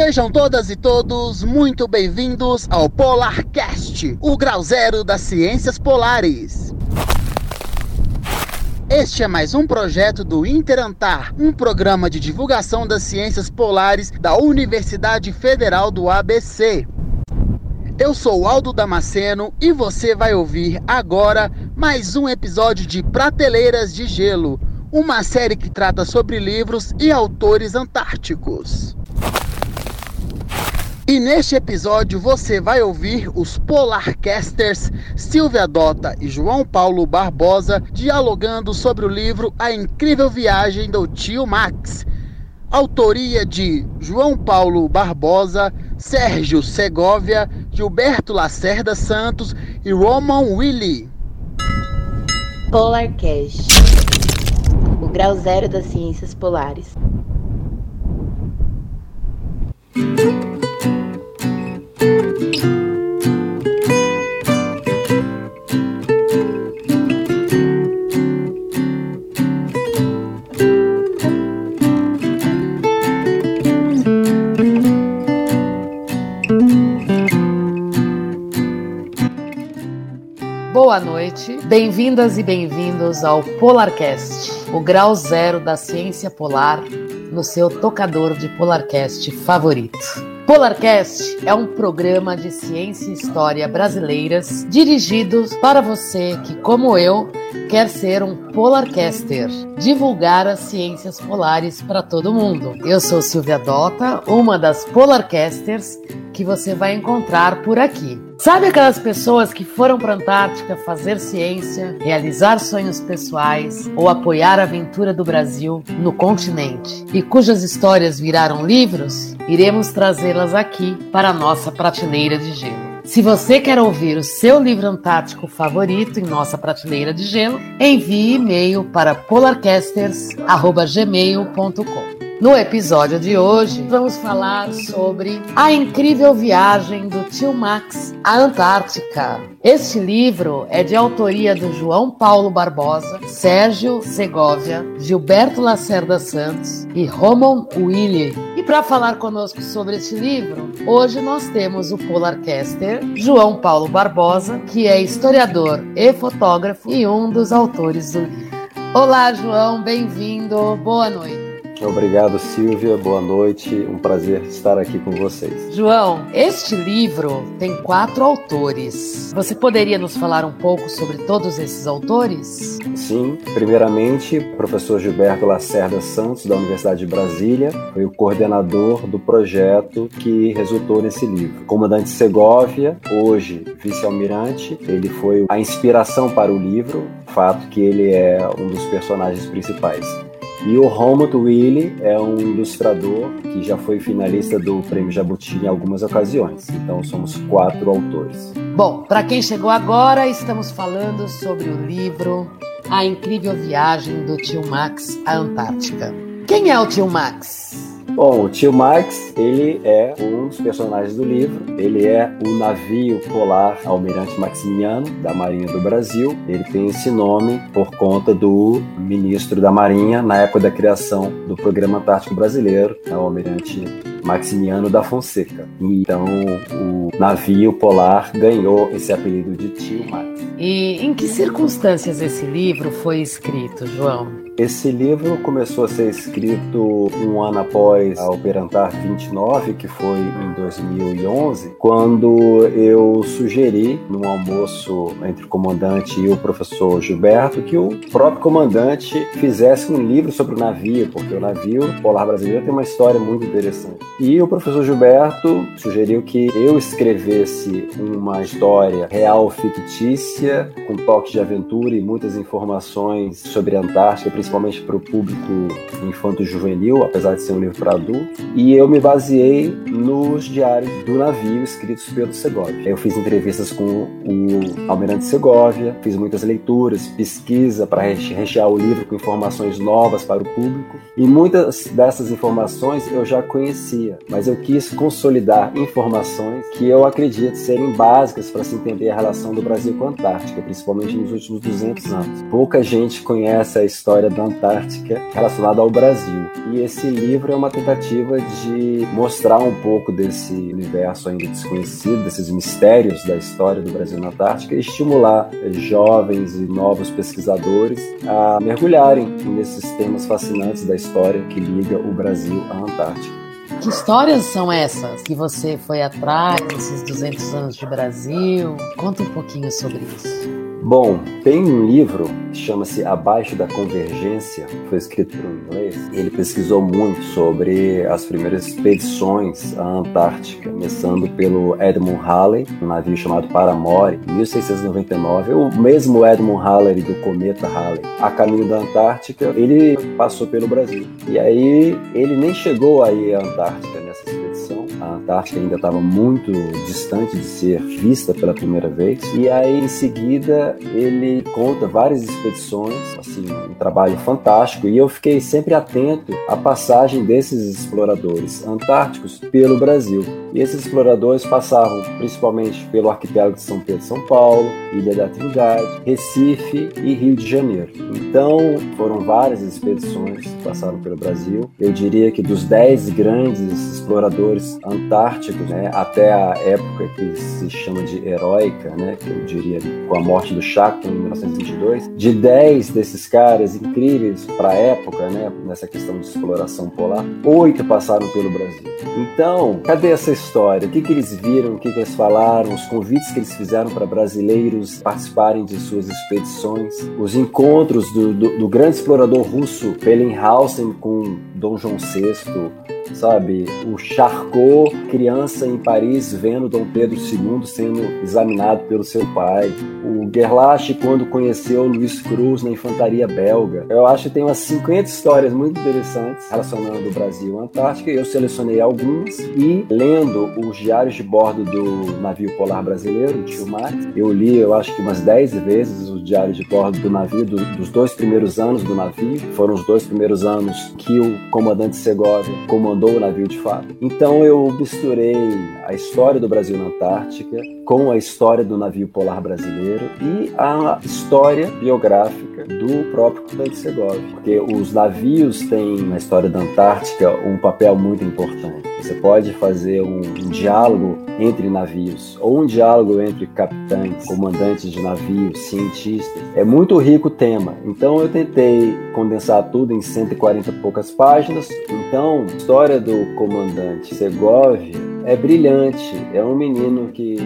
Sejam todas e todos muito bem-vindos ao Polarcast, o grau zero das ciências polares. Este é mais um projeto do Interantar, um programa de divulgação das ciências polares da Universidade Federal do ABC. Eu sou Aldo Damasceno e você vai ouvir agora mais um episódio de Prateleiras de Gelo, uma série que trata sobre livros e autores antárticos. E neste episódio você vai ouvir os Polarcasters Silvia Dota e João Paulo Barbosa dialogando sobre o livro A Incrível Viagem do Tio Max, autoria de João Paulo Barbosa, Sérgio Segovia, Gilberto Lacerda Santos e Roman Willy. Polarcast, o grau zero das ciências polares. Boa noite, bem-vindas e bem-vindos ao Polarcast, o grau zero da ciência polar no seu tocador de Polarcast favorito. Polarcast é um programa de ciência e história brasileiras dirigidos para você que, como eu, quer ser um Polarcaster, divulgar as ciências polares para todo mundo. Eu sou Silvia Dota, uma das Polarcasters que você vai encontrar por aqui. Sabe aquelas pessoas que foram para a Antártica fazer ciência, realizar sonhos pessoais ou apoiar a aventura do Brasil no continente e cujas histórias viraram livros? Iremos trazê-las aqui para a nossa prateleira de gelo. Se você quer ouvir o seu livro antártico favorito em nossa prateleira de gelo, envie e-mail para polarcasters.gmail.com. No episódio de hoje, vamos falar sobre a incrível viagem do tio Max à Antártica. Este livro é de autoria do João Paulo Barbosa, Sérgio Segovia, Gilberto Lacerda Santos e Roman Willy. Para falar conosco sobre este livro, hoje nós temos o Polarcaster João Paulo Barbosa, que é historiador e fotógrafo e um dos autores do livro. Olá, João, bem-vindo. Boa noite. Obrigado, Silvia. Boa noite. Um prazer estar aqui com vocês. João, este livro tem quatro autores. Você poderia nos falar um pouco sobre todos esses autores? Sim. Primeiramente, o professor Gilberto Lacerda Santos, da Universidade de Brasília, foi o coordenador do projeto que resultou nesse livro. Comandante Segovia, hoje vice-almirante, ele foi a inspiração para o livro, fato que ele é um dos personagens principais. E o Helmut Willy é um ilustrador que já foi finalista do Prêmio Jabuti em algumas ocasiões. Então somos quatro autores. Bom, para quem chegou agora, estamos falando sobre o livro A Incrível Viagem do Tio Max à Antártica. Quem é o Tio Max? Bom, o tio Max, ele é um dos personagens do livro. Ele é o navio polar Almirante Maximiano, da Marinha do Brasil. Ele tem esse nome por conta do ministro da Marinha na época da criação do Programa Antártico Brasileiro, o Almirante Maximiano da Fonseca. Então, o navio polar ganhou esse apelido de tio Max. E em que circunstâncias esse livro foi escrito, João? Esse livro começou a ser escrito um ano após a Operantar 29, que foi em 2011, quando eu sugeri, num almoço entre o comandante e o professor Gilberto, que o próprio comandante fizesse um livro sobre o navio, porque o navio polar brasileiro tem uma história muito interessante. E o professor Gilberto sugeriu que eu escrevesse uma história real fictícia, com toques de aventura e muitas informações sobre a Antártica, principalmente para o público infanto-juvenil, apesar de ser um livro para adultos. E eu me baseei nos diários do navio escritos pelo Segovia. Eu fiz entrevistas com o Almirante Segovia, fiz muitas leituras, pesquisa para rechear o livro com informações novas para o público. E muitas dessas informações eu já conhecia, mas eu quis consolidar informações que eu acredito serem básicas para se entender a relação do Brasil com a Antártica, principalmente nos últimos 200 anos. Pouca gente conhece a história da Antártica relacionada ao Brasil. E esse livro é uma tentativa de mostrar um pouco desse universo ainda desconhecido, desses mistérios da história do Brasil na Antártica e estimular jovens e novos pesquisadores a mergulharem nesses temas fascinantes da história que liga o Brasil à Antártica. Que histórias são essas que você foi atrás desses 200 anos de Brasil? Conta um pouquinho sobre isso. Bom, tem um livro que chama-se Abaixo da Convergência, foi escrito por um inglês. Ele pesquisou muito sobre as primeiras expedições à Antártica, começando pelo Edmund Halley, um navio chamado Paramore, em 1699. O mesmo Edmund Halley do cometa Halley, a caminho da Antártica, ele passou pelo Brasil. E aí ele nem chegou aí à Antártica nessa expedição. A Antártica ainda estava muito distante de ser vista pela primeira vez. E aí em seguida ele conta várias expedições, assim, um trabalho fantástico, e eu fiquei sempre atento à passagem desses exploradores antárticos pelo Brasil. E esses exploradores passavam principalmente pelo arquipélago de São Pedro e São Paulo, Ilha da Trindade, Recife e Rio de Janeiro. Então, foram várias expedições que passaram pelo Brasil. Eu diria que dos dez grandes exploradores antárticos, né, até a época que se chama de heróica, né, que eu diria com a morte do Shackleton em 1922, de 10 desses caras incríveis para a época, né, nessa questão de exploração polar, oito passaram pelo Brasil. Então, cadê essa história? O que, que eles viram? O que, que eles falaram? Os convites que eles fizeram para brasileiros participarem de suas expedições? Os encontros do, do, do grande explorador russo Bellinghausen com Dom João VI? Sabe? O Charcot, criança em Paris, vendo Dom Pedro II sendo examinado pelo seu pai. O Gerlach, quando conheceu Luiz Cruz na infantaria belga. Eu acho que tem umas 50 histórias muito interessantes relacionando o Brasil à Antártica. Eu selecionei algumas e lendo os diários de bordo do navio polar brasileiro, o Tio Max, eu li, eu acho que umas 10 vezes os diários de bordo do navio, do, dos dois primeiros anos do navio. Foram os dois primeiros anos que o comandante Segovia comandou mandou o navio de fato. Então eu misturei a história do Brasil na Antártica com a história do navio polar brasileiro e a história biográfica do próprio comandante Segovia, porque os navios têm na história da Antártica um papel muito importante. Você pode fazer um, um diálogo entre navios ou um diálogo entre capitães, comandantes de navios, cientistas. É muito rico o tema. Então eu tentei condensar tudo em 140 e poucas páginas. Então, a história do comandante Segovia é brilhante. É um menino que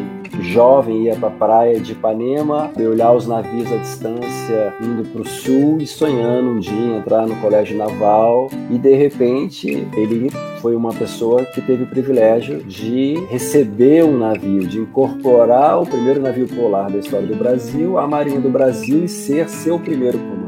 jovem ia para a praia de Ipanema, olhar os navios à distância, indo para o sul e sonhando um dia entrar no colégio naval. E de repente ele foi uma pessoa que teve o privilégio de receber um navio, de incorporar o primeiro navio polar da história do Brasil à Marinha do Brasil e ser seu primeiro comandante.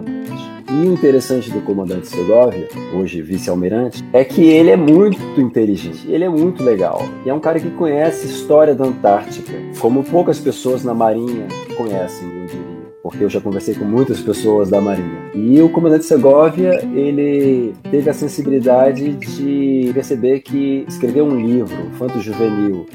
E o interessante do comandante Segovia, hoje vice-almirante, é que ele é muito inteligente, ele é muito legal. E é um cara que conhece a história da Antártica, como poucas pessoas na Marinha conhecem, eu diria porque eu já conversei com muitas pessoas da Marinha. E o comandante Segovia, ele teve a sensibilidade de perceber que escrever um livro infanto-juvenil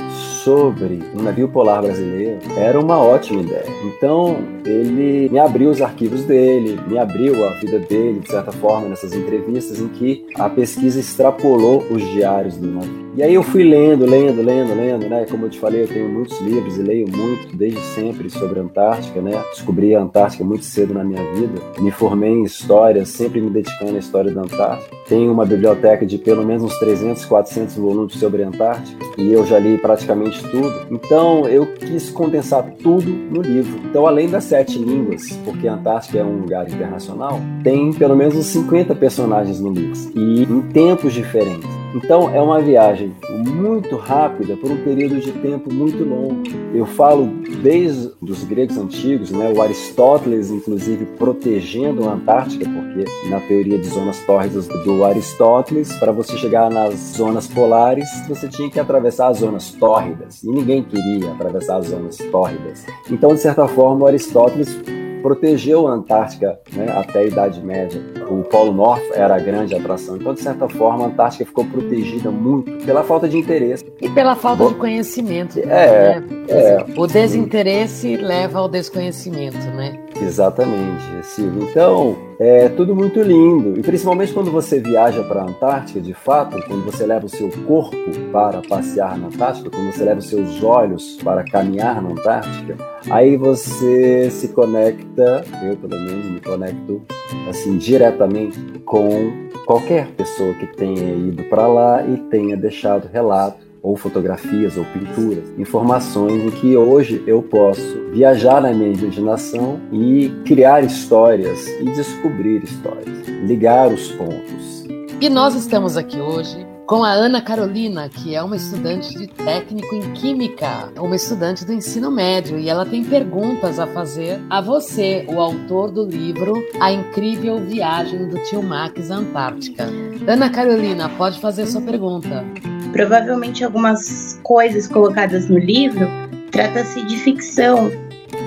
sobre um navio polar brasileiro era uma ótima ideia. Então, ele me abriu os arquivos dele, me abriu a vida dele, de certa forma, nessas entrevistas em que a pesquisa extrapolou os diários do navio. E aí eu fui lendo, lendo, lendo, lendo, né? Como eu te falei, eu tenho muitos livros e leio muito desde sempre sobre a Antártica, né? Descobri a Antártica muito cedo na minha vida. Me formei em história, sempre me dedicando à história da Antártica. Tenho uma biblioteca de pelo menos uns 300, 400 volumes sobre a Antártica e eu já li praticamente tudo. Então eu quis condensar tudo no livro. Então, além das sete línguas, porque a Antártica é um lugar internacional, tem pelo menos uns 50 personagens no livro e em tempos diferentes. Então é uma viagem muito rápida por um período de tempo muito longo. Eu falo desde os gregos antigos, né, o Aristóteles inclusive protegendo a Antártica, porque na teoria de zonas tórridas do Aristóteles, para você chegar nas zonas polares, você tinha que atravessar as zonas tórridas, e ninguém queria atravessar as zonas tórridas. Então, de certa forma, o Aristóteles protegeu a Antártica né, até a Idade Média. O Polo Norte era a grande atração. Então, de certa forma, a Antártica ficou protegida muito pela falta de interesse. E pela falta Bo... de conhecimento. É, né? é, O desinteresse leva ao desconhecimento, né? Exatamente, Silvio. Então, é tudo muito lindo. E principalmente quando você viaja para a Antártica, de fato, quando você leva o seu corpo para passear na Antártica, quando você leva os seus olhos para caminhar na Antártica, aí você se conecta, eu pelo menos me conecto assim diretamente com qualquer pessoa que tenha ido para lá e tenha deixado relato ou fotografias ou pinturas, informações em que hoje eu posso viajar na minha imaginação e criar histórias e descobrir histórias, ligar os pontos. E nós estamos aqui hoje com a Ana Carolina, que é uma estudante de técnico em química, uma estudante do ensino médio, e ela tem perguntas a fazer a você, o autor do livro A Incrível Viagem do Tio Max à Antártica. Ana Carolina, pode fazer sua pergunta. Provavelmente algumas coisas colocadas no livro trata-se de ficção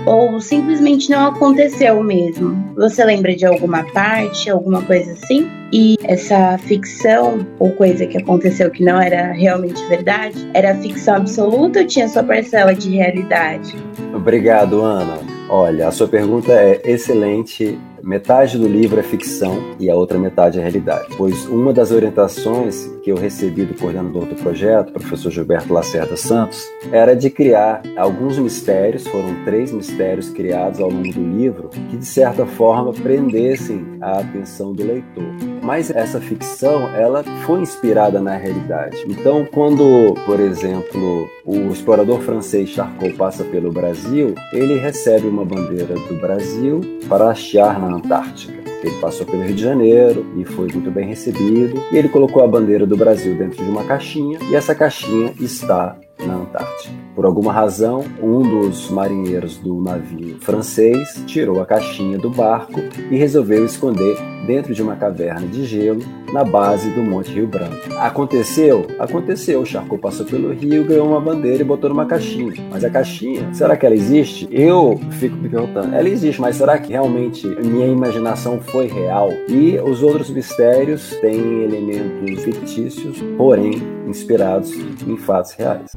ou simplesmente não aconteceu mesmo. Você lembra de alguma parte, alguma coisa assim? E essa ficção ou coisa que aconteceu que não era realmente verdade, era ficção absoluta ou tinha sua parcela de realidade? Obrigado, Ana. Olha, a sua pergunta é excelente Metade do livro é ficção e a outra metade é realidade, pois uma das orientações que eu recebi do coordenador do projeto, professor Gilberto Lacerda Santos, era de criar alguns mistérios, foram três mistérios criados ao longo do livro, que de certa forma prendessem a atenção do leitor. Mas essa ficção, ela foi inspirada na realidade. Então, quando, por exemplo, o explorador francês Charcot passa pelo Brasil, ele recebe uma bandeira do Brasil para hastear na Antártica. Ele passou pelo Rio de Janeiro e foi muito bem recebido. E ele colocou a bandeira do Brasil dentro de uma caixinha e essa caixinha está na Antártica. Por alguma razão, um dos marinheiros do navio francês tirou a caixinha do barco e resolveu esconder dentro de uma caverna de gelo na base do Monte Rio Branco. Aconteceu? Aconteceu. O Charcot passou pelo rio, ganhou uma bandeira e botou numa caixinha. Mas a caixinha, será que ela existe? Eu fico me perguntando, ela existe, mas será que realmente minha imaginação foi real? E os outros mistérios têm elementos fictícios, porém inspirados em fatos reais.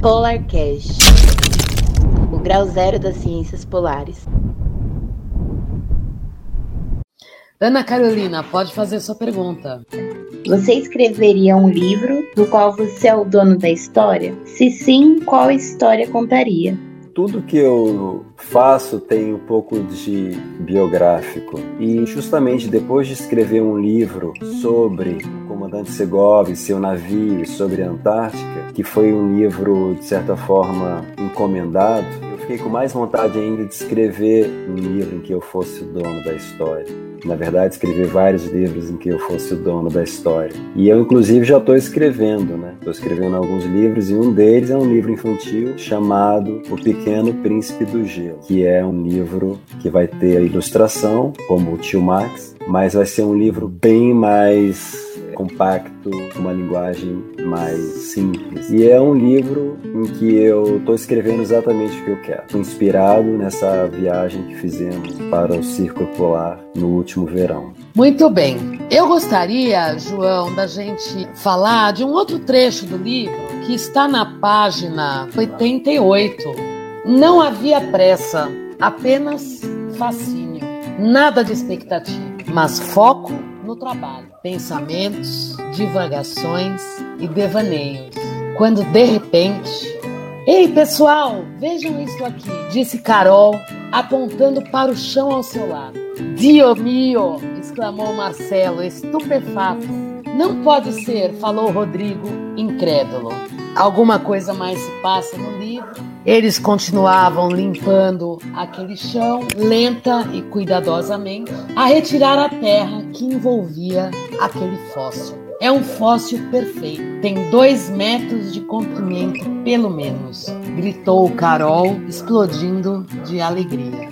Polar Cash o grau zero das ciências polares. Ana Carolina, pode fazer sua pergunta. Você escreveria um livro do qual você é o dono da história? Se sim, qual história contaria? Tudo que eu faço tem um pouco de biográfico. E justamente depois de escrever um livro sobre o comandante Segov e seu navio e sobre a Antártica, que foi um livro de certa forma encomendado, fiquei com mais vontade ainda de escrever um livro em que eu fosse o dono da história na verdade, escrevi vários livros em que eu fosse o dono da história. E eu, inclusive, já estou escrevendo, né? Estou escrevendo alguns livros e um deles é um livro infantil chamado O Pequeno Príncipe do Gelo, que é um livro que vai ter a ilustração, como o tio Max, mas vai ser um livro bem mais compacto, uma linguagem mais simples. E é um livro em que eu estou escrevendo exatamente o que eu quero. Inspirado nessa viagem que fizemos para o Círculo Polar no último verão. Muito bem. Eu gostaria, João, da gente falar de um outro trecho do livro que está na página 88. Não havia pressa, apenas fascínio, nada de expectativa, mas foco no trabalho, pensamentos, divagações e devaneios. Quando de repente, Ei pessoal, vejam isso aqui, disse Carol, apontando para o chão ao seu lado. Dio mio! exclamou Marcelo, estupefato. Não pode ser, falou Rodrigo, incrédulo. Alguma coisa mais se passa no livro eles continuavam limpando aquele chão, lenta e cuidadosamente, a retirar a terra que envolvia aquele fóssil. É um fóssil perfeito. Tem dois metros de comprimento, pelo menos, gritou Carol, explodindo de alegria.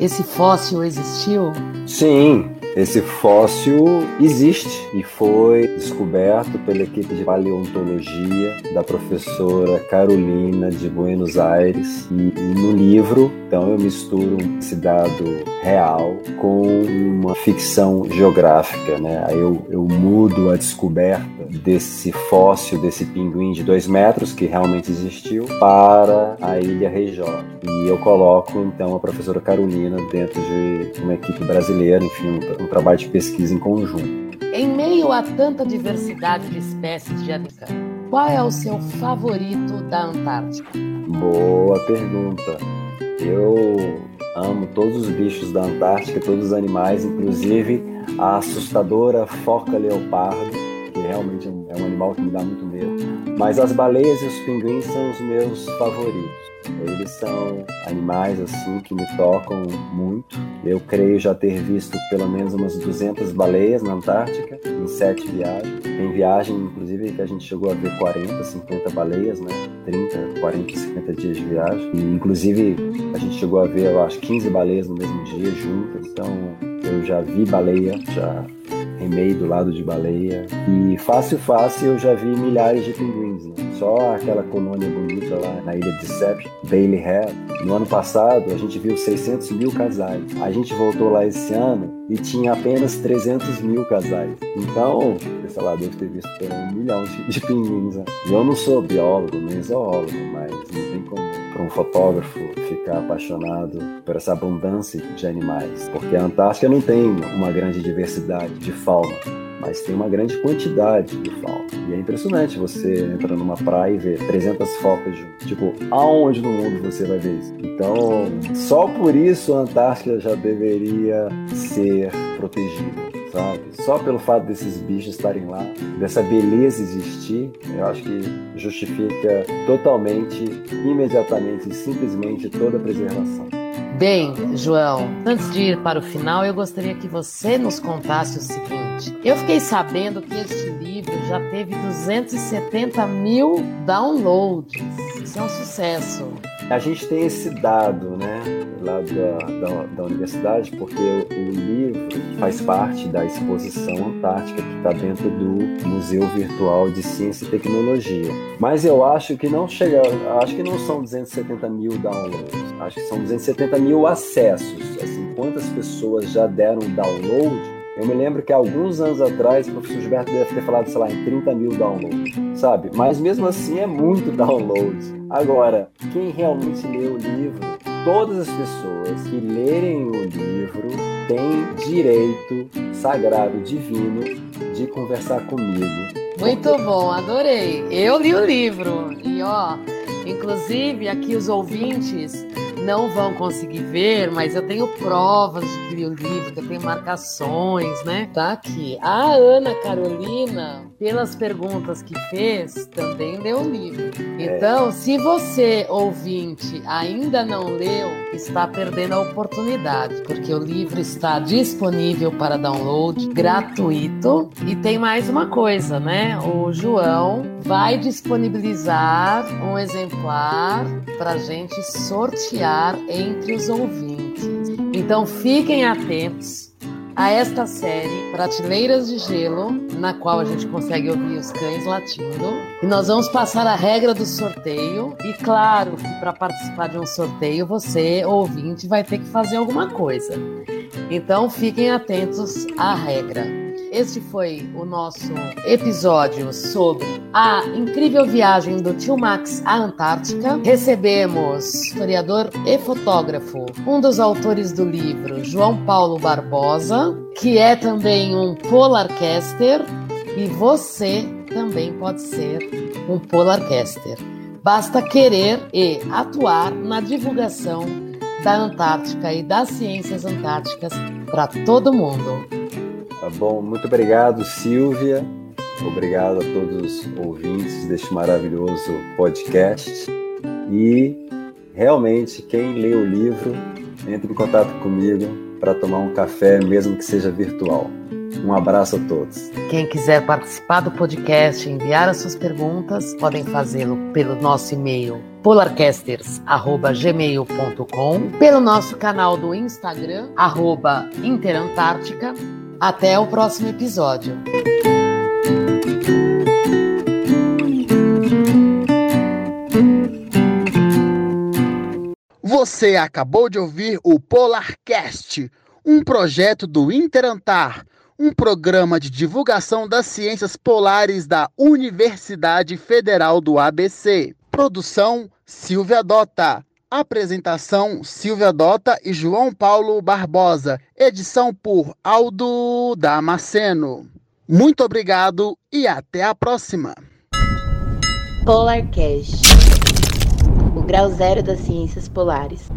Esse fóssil existiu? Sim, esse fóssil existe e foi descoberto pela equipe de paleontologia da professora Carolina de Buenos Aires e, e no livro, então eu misturo esse dado real com uma ficção geográfica, né? Aí eu, eu mudo a descoberta desse fóssil, desse pinguim de dois metros, que realmente existiu, para a ilha Reijó. E eu coloco, então, a professora Carolina dentro de uma equipe brasileira, enfim, um, um trabalho de pesquisa em conjunto. Em meio a tanta diversidade de espécies de habitantes, qual é o seu favorito da Antártica? Boa pergunta. Eu amo todos os bichos da Antártica, todos os animais, inclusive a assustadora foca leopardo, realmente é um animal que me dá muito medo. Mas as baleias e os pinguins são os meus favoritos. Eles são animais assim que me tocam muito. Eu creio já ter visto pelo menos umas 200 baleias na Antártica em sete viagens. Tem viagem, inclusive, que a gente chegou a ver 40, 50 baleias, né? 30, 40, 50 dias de viagem. E, inclusive, a gente chegou a ver, eu acho, 15 baleias no mesmo dia juntas. Então, eu já vi baleia, já remei do lado de baleia. E fácil, fácil, eu já vi milhares de pinguins, né? Só aquela colônia bonita lá na ilha de Deception, Bailey Head. No ano passado, a gente viu 600 mil casais. A gente voltou lá esse ano e tinha apenas 300 mil casais. Então, sei lá, deve ter visto um milhão de, de pinguins. Né? Eu não sou biólogo, nem zoólogo, mas não tem como um fotógrafo ficar apaixonado por essa abundância de animais, porque a Antártica não tem uma grande diversidade de fauna, mas tem uma grande quantidade de fauna. E é impressionante você entrar numa praia e ver 300 focas juntas. Tipo, aonde no mundo você vai ver isso? Então, só por isso a Antártica já deveria ser protegida sabe? Só pelo fato desses bichos estarem lá, dessa beleza existir, eu acho que justifica totalmente, imediatamente e simplesmente toda a preservação. Bem, João, antes de ir para o final, eu gostaria que você nos contasse o seguinte. Eu fiquei sabendo que este livro já teve 270 mil downloads. Isso é um sucesso. A gente tem esse dado, né, lá da, da, da universidade, porque o, livro faz parte da exposição Antártica que está dentro do Museu Virtual de Ciência e Tecnologia. Mas eu acho que não chega, acho que não são 270 mil downloads, acho que são 270 mil acessos. Assim, quantas pessoas já deram download? Eu me lembro que alguns anos atrás o professor Gilberto deve ter falado, sei lá, em 30 mil downloads, sabe? Mas mesmo assim é muito downloads. Agora, quem realmente lê o livro, todas as pessoas que lerem o livro têm direito sagrado, divino, de conversar comigo. Muito bom, adorei. Eu li o livro e ó, inclusive aqui os ouvintes não vão conseguir ver, mas eu tenho provas de que li o livro, que eu tenho marcações, né? Tá aqui. A Ana Carolina, pelas perguntas que fez, também leu o livro. Então, se você, ouvinte, ainda não leu, está perdendo a oportunidade, porque o livro está disponível para download gratuito. E tem mais uma coisa, né? O João vai disponibilizar um exemplar para gente sortear entre os ouvintes. Então fiquem atentos a esta série Prateleiras de Gelo, na qual a gente consegue ouvir os cães latindo. E nós vamos passar a regra do sorteio. E claro que para participar de um sorteio, você, ouvinte, vai ter que fazer alguma coisa. Então fiquem atentos à regra. Este foi o nosso episódio sobre a incrível viagem do tio Max à Antártica. Recebemos historiador e fotógrafo, um dos autores do livro, João Paulo Barbosa, que é também um polarcaster, e você também pode ser um polarcaster. Basta querer e atuar na divulgação da Antártica e das ciências antárticas para todo mundo. Tá bom, muito obrigado, Silvia. Obrigado a todos os ouvintes deste maravilhoso podcast. E realmente, quem lê o livro, entre em contato comigo para tomar um café, mesmo que seja virtual. Um abraço a todos. Quem quiser participar do podcast, enviar as suas perguntas, podem fazê-lo pelo nosso e-mail polarcasters@gmail.com, pelo nosso canal do Instagram @interantártica até o próximo episódio. Você acabou de ouvir o Polarcast, um projeto do Interantar, um programa de divulgação das ciências polares da Universidade Federal do ABC. Produção Silvia Dota. Apresentação Silvia Dota e João Paulo Barbosa. Edição por Aldo Damasceno. Muito obrigado e até a próxima. Polarcast, o grau zero das ciências polares.